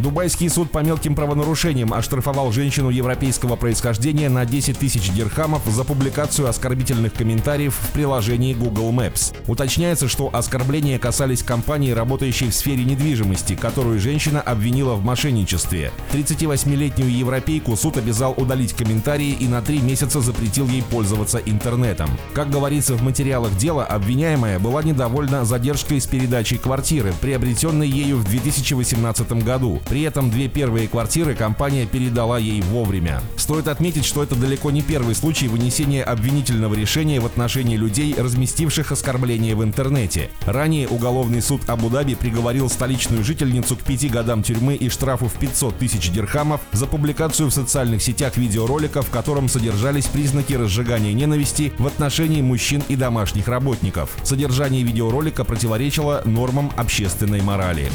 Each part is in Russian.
Дубайский суд по мелким правонарушениям оштрафовал женщину европейского происхождения на 10 тысяч дирхамов за публикацию оскорбительных комментариев в приложении Google Maps. Уточняется, что оскорбления касались компании, работающей в сфере недвижимости, которую женщина обвинила в мошенничестве. 38-летнюю европейку суд обязал удалить комментарии и на три месяца запретил ей пользоваться интернетом. Как говорится в материалах дела, обвиняемая была недовольна задержкой с передачей квартиры, приобретенной ею в 2018 году. При этом две первые квартиры компания передала ей вовремя. Стоит отметить, что это далеко не первый случай вынесения обвинительного решения в отношении людей, разместивших оскорбления в интернете. Ранее уголовный суд Абу-Даби приговорил столичную жительницу к пяти годам тюрьмы и штрафу в 500 тысяч дирхамов за публикацию в социальных сетях видеоролика, в котором содержались признаки разжигания ненависти в отношении мужчин и домашних работников. Содержание видеоролика противоречило нормам общественной морали.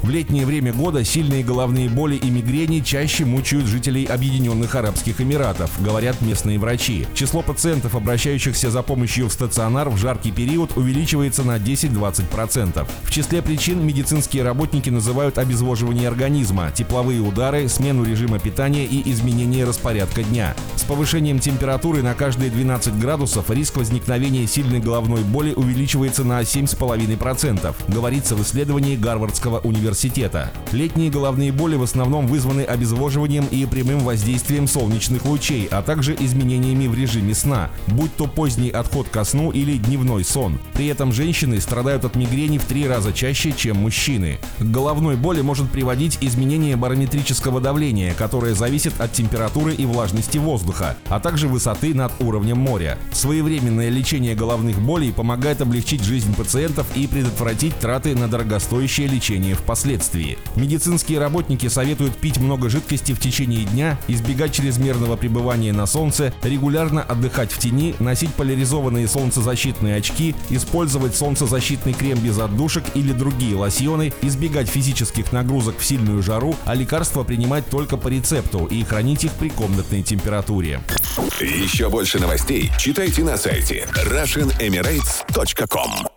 В летнее время года сильные головные боли и мигрени чаще мучают жителей Объединенных Арабских Эмиратов, говорят местные врачи. Число пациентов, обращающихся за помощью в стационар в жаркий период, увеличивается на 10-20%. В числе причин медицинские работники называют обезвоживание организма, тепловые удары, смену режима питания и изменение распорядка дня. С повышением температуры на каждые 12 градусов риск возникновения сильной головной боли увеличивается на 7,5%, говорится в исследовании Гарвардского университета. Летние головные боли в основном вызваны обезвоживанием и прямым воздействием солнечных лучей, а также изменениями в режиме сна, будь то поздний отход ко сну или дневной сон. При этом женщины страдают от мигрени в три раза чаще, чем мужчины. К головной боли может приводить изменение барометрического давления, которое зависит от температуры и влажности воздуха, а также высоты над уровнем моря. Своевременное лечение головных болей помогает облегчить жизнь пациентов и предотвратить траты на дорогостоящее лечение впоследствии. Медицинские работники советуют пить много жидкости в течение дня, избегать чрезмерного пребывания на солнце, регулярно отдыхать в тени, носить поляризованные солнцезащитные очки, использовать солнцезащитный крем без отдушек или другие лосьоны, избегать физических нагрузок в сильную жару, а лекарства принимать только по рецепту и хранить их при комнатной температуре. Еще больше новостей читайте на сайте RussianEmirates.com